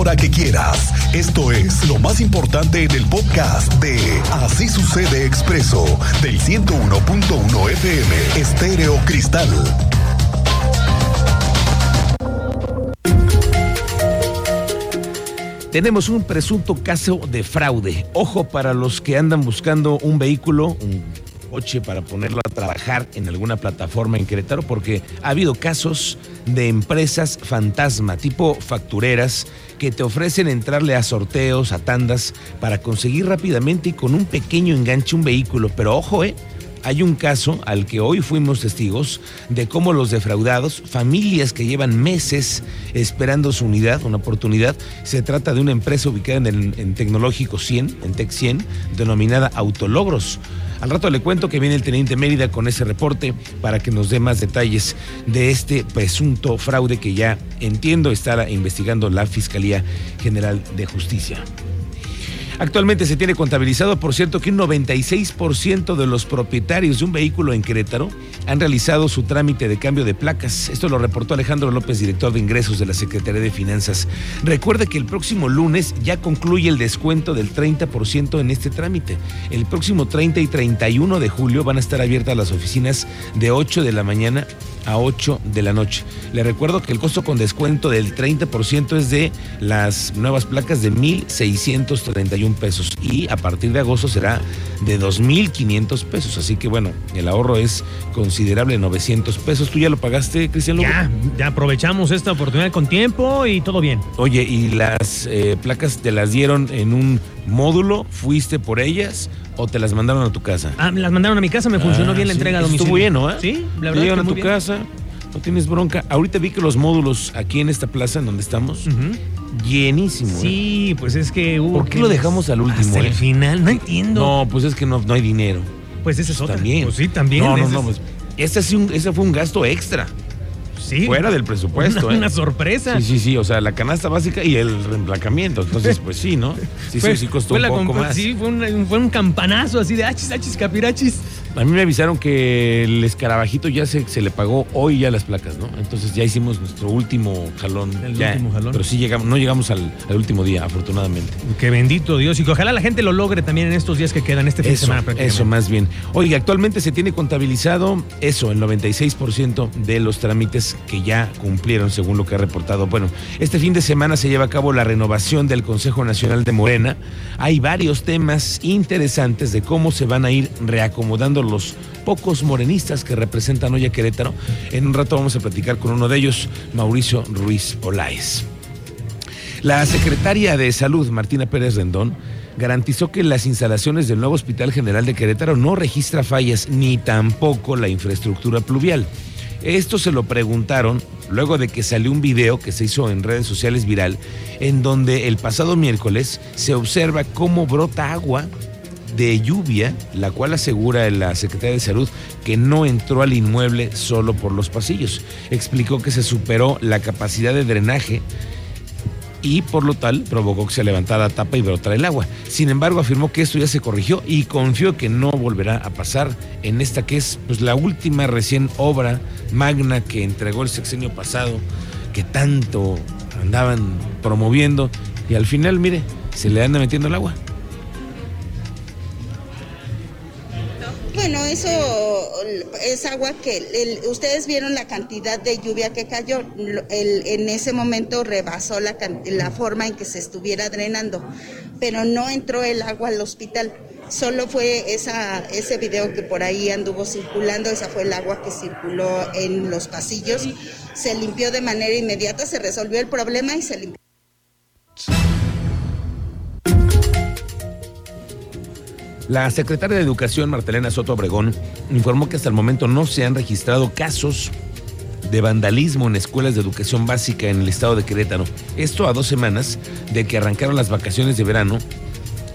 que quieras. Esto es lo más importante en el podcast de Así sucede expreso del 101.1 FM Estéreo Cristal. Tenemos un presunto caso de fraude. Ojo para los que andan buscando un vehículo, coche para ponerlo a trabajar en alguna plataforma en Querétaro, porque ha habido casos de empresas fantasma, tipo factureras, que te ofrecen entrarle a sorteos, a tandas, para conseguir rápidamente y con un pequeño enganche un vehículo. Pero ojo, ¿eh? Hay un caso al que hoy fuimos testigos de cómo los defraudados, familias que llevan meses esperando su unidad, una oportunidad, se trata de una empresa ubicada en, el, Tecnológico 100, en Tech 100, denominada Autologros. Al rato le cuento que viene el teniente Mérida con ese reporte para que nos dé más detalles de este presunto fraude que ya entiendo estará investigando la Fiscalía General de Justicia. Actualmente se tiene contabilizado, por cierto, que un 96% de los propietarios de un vehículo en Querétaro han realizado su trámite de cambio de placas. Esto lo reportó Alejandro López, director de ingresos de la Secretaría de Finanzas. Recuerde que el próximo lunes ya concluye el descuento del 30% en este trámite. El próximo 30 y 31 de julio van a estar abiertas las oficinas de 8 de la mañana a 8 de la noche. Le recuerdo que el costo con descuento del 30% es de las nuevas placas de 1.631 pesos y a partir de agosto será de 2.500 pesos. Así que bueno, el ahorro es considerable, 900 pesos. ¿Tú ya lo pagaste, Cristian Lugo? Ya, ya aprovechamos esta oportunidad con tiempo y todo bien. Oye, ¿y las eh, placas te las dieron en un módulo? ¿Fuiste por ellas? o te las mandaron a tu casa? Ah, las mandaron a mi casa, me funcionó Ah, bien la sí. entrega a Estuvo domicilio. bueno, ¿eh? Sí, la verdad. llegan que a tu bien. casa, no tienes bronca. Ahorita vi que los módulos aquí en esta plaza en donde estamos. Llenísimo. ¿eh? Sí, pues es que hubo. ¿Por qué lo dejamos al último, Hasta eh? el final, no entiendo. No, pues es que no, no hay dinero. pues esa es otra. También. Pues sí, también. No, no, ese no. es- Pues, ese, sí un- ese fue un gasto extra. sí. Fuera del presupuesto, Una, ¿eh? una sorpresa. Sí, sí, sí. O sea, la canasta básica y el reemplacamiento. Entonces, pues sí, ¿no? Sí, Fue- sí, sí costó un poco más. Sí, fue un, fue un campanazo así de achis, achis, capirachis. A mí me avisaron que el escarabajito ya se, se le pagó hoy ya las placas, ¿no? Entonces ya hicimos nuestro último jalón. El ya. último jalón. Pero sí llegamos, no llegamos al, al último día, afortunadamente. Que bendito Dios y que ojalá la gente lo logre también en estos días que quedan, este fin de semana prácticamente. eso más bien. Oiga, actualmente se tiene contabilizado eso, el 96% de los trámites que ya cumplieron, según lo que ha reportado. Bueno, este fin de semana se lleva a cabo la renovación del Consejo Nacional de Morena. Hay varios temas interesantes de cómo se van a ir reacomodando los pocos morenistas que representan hoy a Querétaro. En un rato vamos a platicar con uno de ellos, Mauricio Ruiz Olaez. La secretaria de Salud, Martina Pérez Rendón, garantizó que las instalaciones del nuevo Hospital General de Querétaro no registra fallas ni tampoco la infraestructura pluvial. Esto se lo preguntaron luego de que salió un video que se hizo en redes sociales viral, en donde el pasado miércoles se observa cómo brota agua de lluvia, la cual asegura la Secretaría de Salud que no entró al inmueble solo por los pasillos. Explicó que se superó la capacidad de drenaje y por lo tal provocó que se levantara la tapa y brotara el agua. Sin embargo, afirmó que esto ya se corrigió y confió que no volverá a pasar en esta que es pues, la última recién obra magna que entregó el sexenio pasado, que tanto andaban promoviendo y al final, mire, se le anda metiendo el agua. Eso es agua que ustedes vieron la cantidad de lluvia que cayó. En ese momento rebasó la, forma en que se estuviera drenando, pero no entró el agua al hospital. Solo fue ese video que por ahí anduvo circulando, esa fue el agua que circuló en los pasillos. Se limpió de manera inmediata, se resolvió el problema y se limpió. La secretaria de Educación, Martelena Soto Obregón, informó que hasta el momento no se han registrado casos de vandalismo en escuelas de educación básica en el estado de Querétaro. Esto a dos semanas de que arrancaron las vacaciones de verano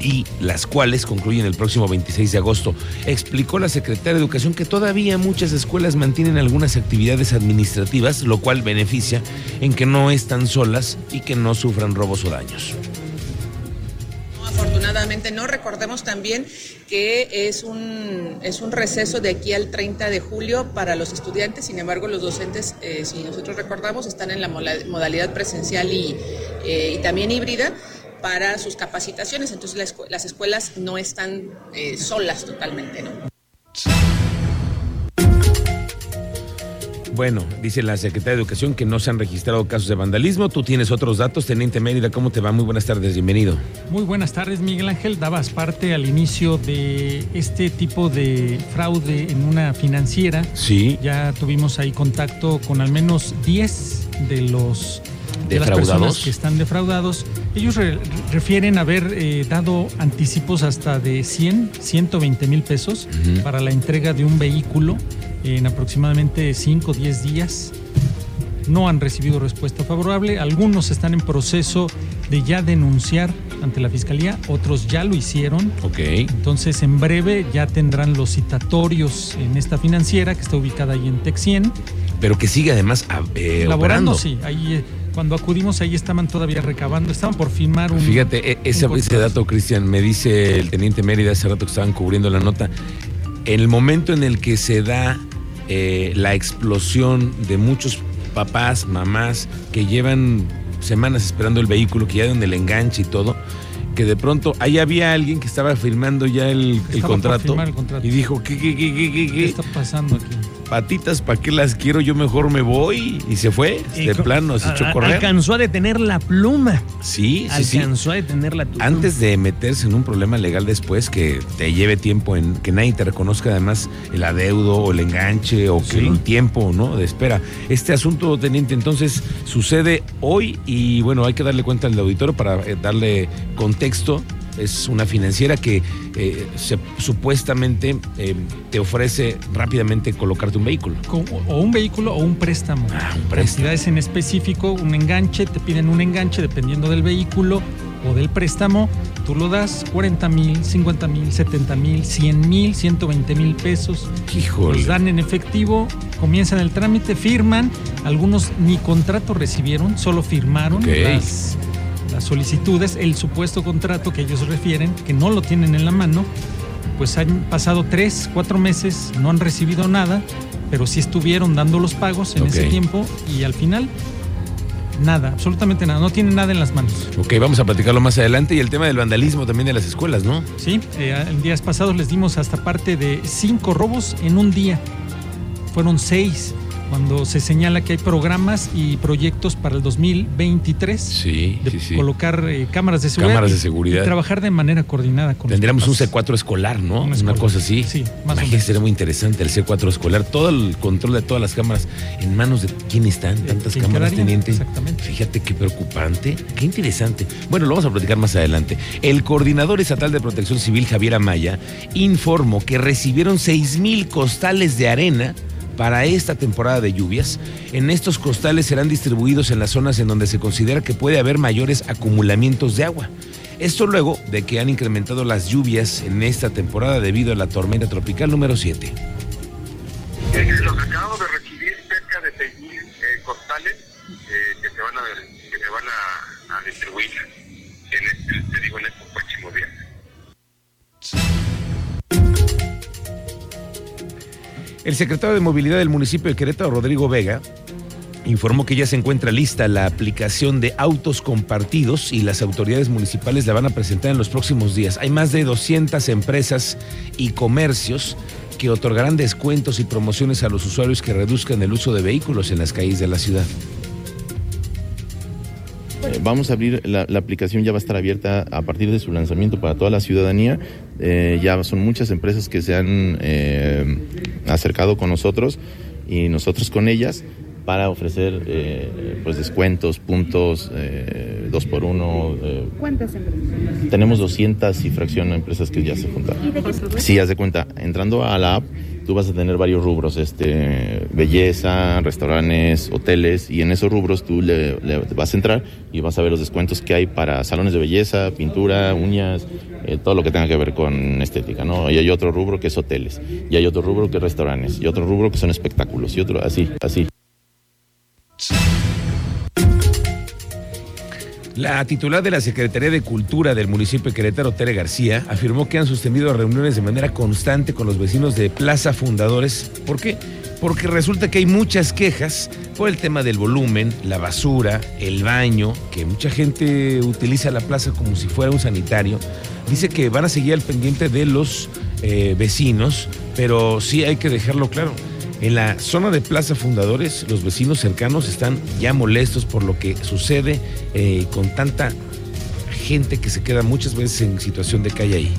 y las cuales concluyen el próximo 26 de agosto. Explicó la secretaria de Educación que todavía muchas escuelas mantienen algunas actividades administrativas, lo cual beneficia en que no están solas y que no sufran robos o daños. No, recordemos también que es un, es un receso de aquí al 30 de julio para los estudiantes, sin embargo los docentes, eh, si nosotros recordamos, están en la modalidad presencial y, eh, y también híbrida para sus capacitaciones. Entonces las, las escuelas no están eh, solas totalmente, ¿no? Bueno, dice la Secretaría de Educación que no se han registrado casos de vandalismo. Tú tienes otros datos. Teniente Mérida, ¿cómo te va? Muy buenas tardes, bienvenido. Muy buenas tardes, Miguel Ángel. Dabas parte al inicio de este tipo de fraude en una financiera. Sí. Ya tuvimos ahí contacto con al menos 10 de los de las personas que están defraudados. Ellos re refieren haber eh, dado anticipos hasta de 100, 120 mil pesos uh -huh. para la entrega de un vehículo en aproximadamente 5 o 10 días. No han recibido respuesta favorable. Algunos están en proceso de ya denunciar ante la fiscalía, otros ya lo hicieron. Ok. Entonces, en breve ya tendrán los citatorios en esta financiera que está ubicada ahí en Texien. Pero que sigue además eh, Laborando, sí. Ahí, eh, cuando acudimos, ahí estaban todavía recabando. Estaban por firmar un. Fíjate, ese, un ese dato, Cristian, me dice el teniente Mérida hace rato que estaban cubriendo la nota. En el momento en el que se da eh, la explosión de muchos papás, mamás que llevan semanas esperando el vehículo, que ya dieron el enganche y todo, que de pronto ahí había alguien que estaba firmando ya el, el, contrato, el contrato, y dijo, ¿qué, qué, qué, qué, qué, ¿Qué está pasando aquí? Patitas, ¿para qué las quiero? Yo mejor me voy. Y se fue, Y de plano, se echó a correr. Alcanzó a detener la pluma. Sí, sí, sí. Alcanzó a detener la pluma. Antes de meterse en un problema legal después que te lleve tiempo en que nadie te reconozca además el adeudo o el enganche o que Sí. un tiempo ¿no? de espera. Este asunto, teniente, entonces sucede hoy y bueno, hay que darle cuenta al auditorio para eh, darle contexto. Es una financiera que eh, se- supuestamente eh, te ofrece rápidamente colocarte un vehículo. O un vehículo o un préstamo. Ah, un préstamo. Cantidades en específico, un enganche, te piden un enganche dependiendo del vehículo o del préstamo. Tú lo das 40 mil, 50 mil, 70 mil, 100 mil, 120 mil pesos. Híjole. Los dan en efectivo, comienzan el trámite, firman. Algunos ni contrato recibieron, solo firmaron Ok. las, las solicitudes, el supuesto contrato que ellos refieren, que no lo tienen en la mano. Pues han pasado tres, cuatro meses, no han recibido nada, pero sí estuvieron dando los pagos en ese tiempo y al final nada, absolutamente nada, no tienen nada en las manos. Ok, vamos a platicarlo más adelante y el tema del vandalismo también de las escuelas, ¿no? Sí, eh, en días pasados les dimos hasta parte de cinco robos en un día. Fueron seis cuando se señala que hay programas y proyectos para el 2023 Sí, de sí, sí. colocar eh, cámaras de seguridad. Cámaras de seguridad. y trabajar de manera coordinada con Tendríamos un papás. C4 escolar, ¿no? Un Una cosa así. Sí, más Imagínate, sería muy interesante el C4 escolar. Todo el control de todas las cámaras en manos de quién están, tantas ¿quién cámaras, quedaría? teniente. Exactamente. Fíjate qué preocupante, qué interesante. Bueno, lo vamos a platicar más adelante. El coordinador estatal de protección civil, Javier Amaya, informó que recibieron 6 mil costales de arena para esta temporada de lluvias. En estos costales serán distribuidos en las zonas en donde se considera que puede haber mayores acumulamientos de agua. Esto luego de que han incrementado las lluvias en esta temporada debido a la tormenta tropical número 7. Eh, acabamos de recibir cerca de 6.000 eh, costales El secretario de Movilidad del municipio de Querétaro, Rodrigo Vega, informó que ya se encuentra lista la aplicación de autos compartidos y las autoridades municipales la van a presentar en los próximos días. Hay más de 200 empresas y comercios que otorgarán descuentos y promociones a los usuarios que reduzcan el uso de vehículos en las calles de la ciudad. Vamos a abrir, la, la aplicación ya va a estar abierta a partir de su lanzamiento para toda la ciudadanía. Eh, ya son muchas empresas que se han eh, acercado con nosotros y nosotros con ellas para ofrecer eh, pues descuentos, puntos, eh, dos por uno. eh, ¿Cuántas empresas? tenemos 200 y fracción de empresas que ya se juntaron. Sí, haz de cuenta, entrando a la app, tú vas a tener varios rubros, este, belleza, restaurantes, hoteles, y en esos rubros tú le, le vas a entrar y vas a ver los descuentos que hay para salones de belleza, pintura, uñas, eh, todo lo que tenga que ver con estética, ¿no? Y hay otro rubro que es hoteles, y hay otro rubro que es restaurantes, y otro rubro que son espectáculos, y otro así, así. La titular de la Secretaría de Cultura del municipio de Querétaro, Tere García, afirmó que han sostenido reuniones de manera constante con los vecinos de Plaza Fundadores. ¿Por qué? Porque resulta que hay muchas quejas por el tema del volumen, la basura, el baño, que mucha gente utiliza la plaza como si fuera un sanitario. Dice que van a seguir al pendiente de los eh, vecinos, pero sí hay que dejarlo claro en la zona de Plaza Fundadores, los vecinos cercanos están ya molestos por lo que sucede eh, con tanta gente que se queda muchas veces en situación de calle ahí.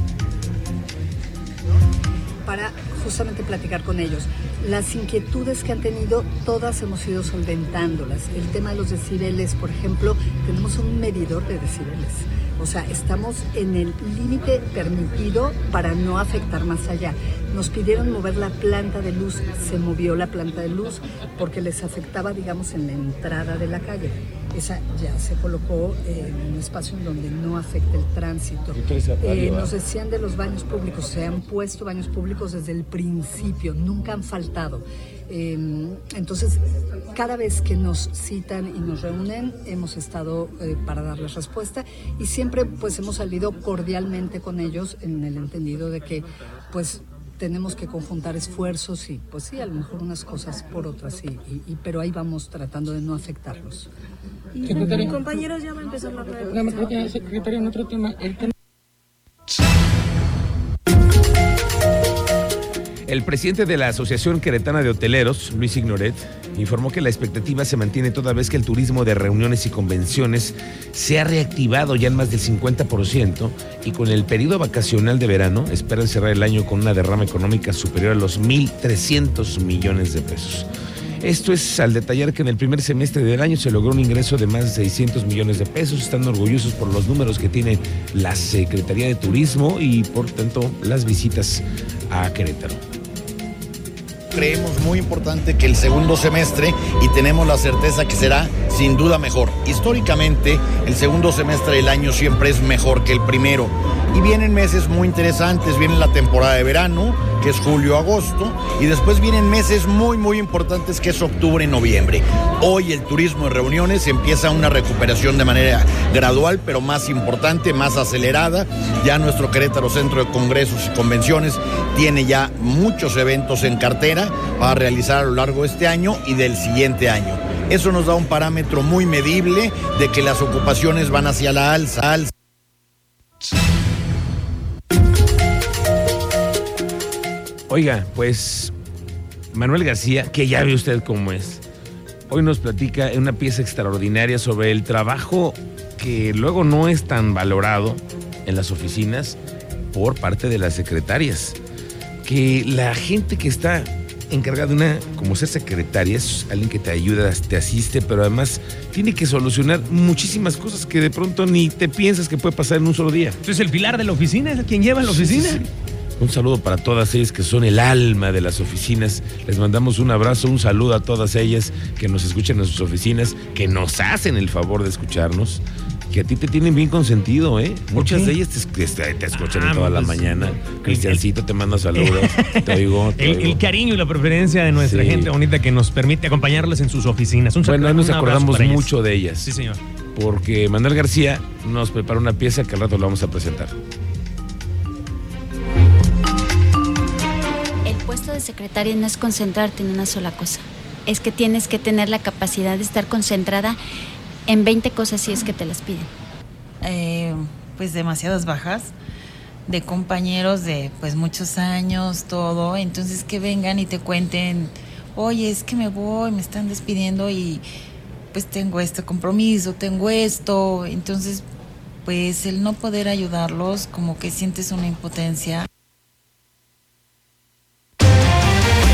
Para justamente platicar con ellos. Las inquietudes que han tenido, todas hemos ido solventándolas. El tema de los decibeles, por ejemplo, tenemos un medidor de decibeles o sea, estamos en el límite permitido para no afectar más allá. Nos pidieron mover la planta de luz, se movió la planta de luz porque les afectaba, digamos, en la entrada de la calle. Esa ya se colocó en un espacio en donde no afecta el tránsito. Eh, nos decían de los baños públicos, se han puesto baños públicos desde el principio, nunca han faltado. Em, entonces, cada vez que nos citan y nos reúnen, hemos estado eh, para darles respuesta y siempre pues hemos salido cordialmente con ellos en el entendido de que pues tenemos que conjuntar esfuerzos y pues sí, a lo mejor unas cosas por otras, y, pero ahí vamos tratando de no afectarlos. compañeros, ya va a empezar la Secretaria, en otro tema, el tema El presidente de la Asociación Queretana de Hoteleros, Luis Ignoret, informó que la expectativa se mantiene toda vez que el turismo de reuniones y convenciones se ha reactivado ya en más del 50% y con el periodo vacacional de verano esperan cerrar el año con una derrama económica superior a los 1.300 millones de pesos. Esto es al detallar que en el primer semestre del año se logró un ingreso de más de 600 millones de pesos. Están orgullosos por los números que tiene la Secretaría de Turismo y por tanto las visitas a Querétaro creemos muy importante que el segundo semestre, y tenemos la certeza que será sin duda mejor. Históricamente, el segundo semestre del año siempre es mejor que el primero. Y vienen meses muy interesantes, viene la temporada de verano, que es julio-agosto, y después vienen meses muy, muy importantes, que es octubre-noviembre. Hoy el turismo de reuniones empieza una recuperación de manera gradual, pero más importante, más acelerada. Ya nuestro Querétaro Centro de Congresos y Convenciones tiene ya muchos eventos en cartera para realizar a lo largo de este año y del siguiente año. Eso nos da un parámetro muy medible de que las ocupaciones van hacia la alza. alza. Oiga, pues Manuel García, que ya ve usted cómo es, hoy nos platica en una pieza extraordinaria sobre el trabajo que luego no es tan valorado en las oficinas por parte de las secretarias. Que la gente que está encargada de una, como ser secretaria, es alguien que te ayuda, te asiste, pero además tiene que solucionar muchísimas cosas que de pronto ni te piensas que puede pasar en un solo día. Entonces el pilar de la oficina es quien lleva la oficina. Un saludo para todas ellas que son el alma de las oficinas. Les mandamos un abrazo, un saludo a todas ellas que nos escuchan en sus oficinas, que nos hacen el favor de escucharnos, que a ti te tienen bien consentido, ¿eh? Muchas de ellas te, escuchan ah, toda la pues, mañana. Cristiancito te manda saludos. te oigo, el, cariño y la preferencia de nuestra gente bonita que nos permite acompañarles en sus oficinas. Un bueno, nos acordamos mucho de ellas. Sí, señor. Porque Manuel García nos prepara una pieza que al rato lo vamos a presentar. De secretaria no es concentrarte en una sola cosa. Es que tienes que tener la capacidad de estar concentrada en 20 cosas si es que te las piden. Eh, pues demasiadas bajas de compañeros de pues muchos años, todo. Entonces que vengan y te cuenten, oye, es que me voy, me están despidiendo y pues tengo este compromiso, tengo esto. Entonces, pues el no poder ayudarlos, como que sientes una impotencia.